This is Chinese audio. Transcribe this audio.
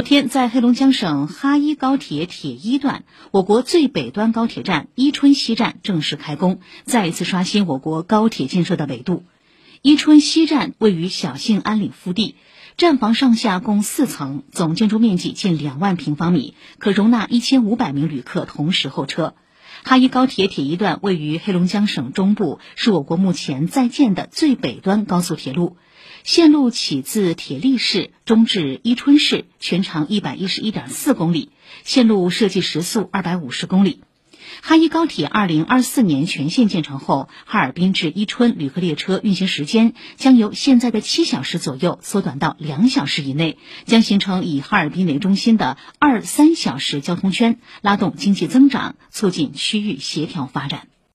昨天，在黑龙江省哈伊高铁铁一段，我国最北端高铁站伊春西站正式开工，再一次刷新我国高铁建设的纬度。伊春西站位于小兴安岭腹地，站房上下共四层，总建筑面积近两万平方米，可容纳一千五百名旅客同时候车。哈伊高铁铁一段位于黑龙江省中部，是我国目前在建的最北端高速铁路。线路起自铁力市，终至伊春市，全长一百一十一点四公里。线路设计时速二百五十公里。哈伊高铁二零二四年全线建成后，哈尔滨至伊春旅客列车运行时间将由现在的七小时左右缩短到两小时以内，将形成以哈尔滨为中心的二三小时交通圈，拉动经济增长，促进区域协调发展。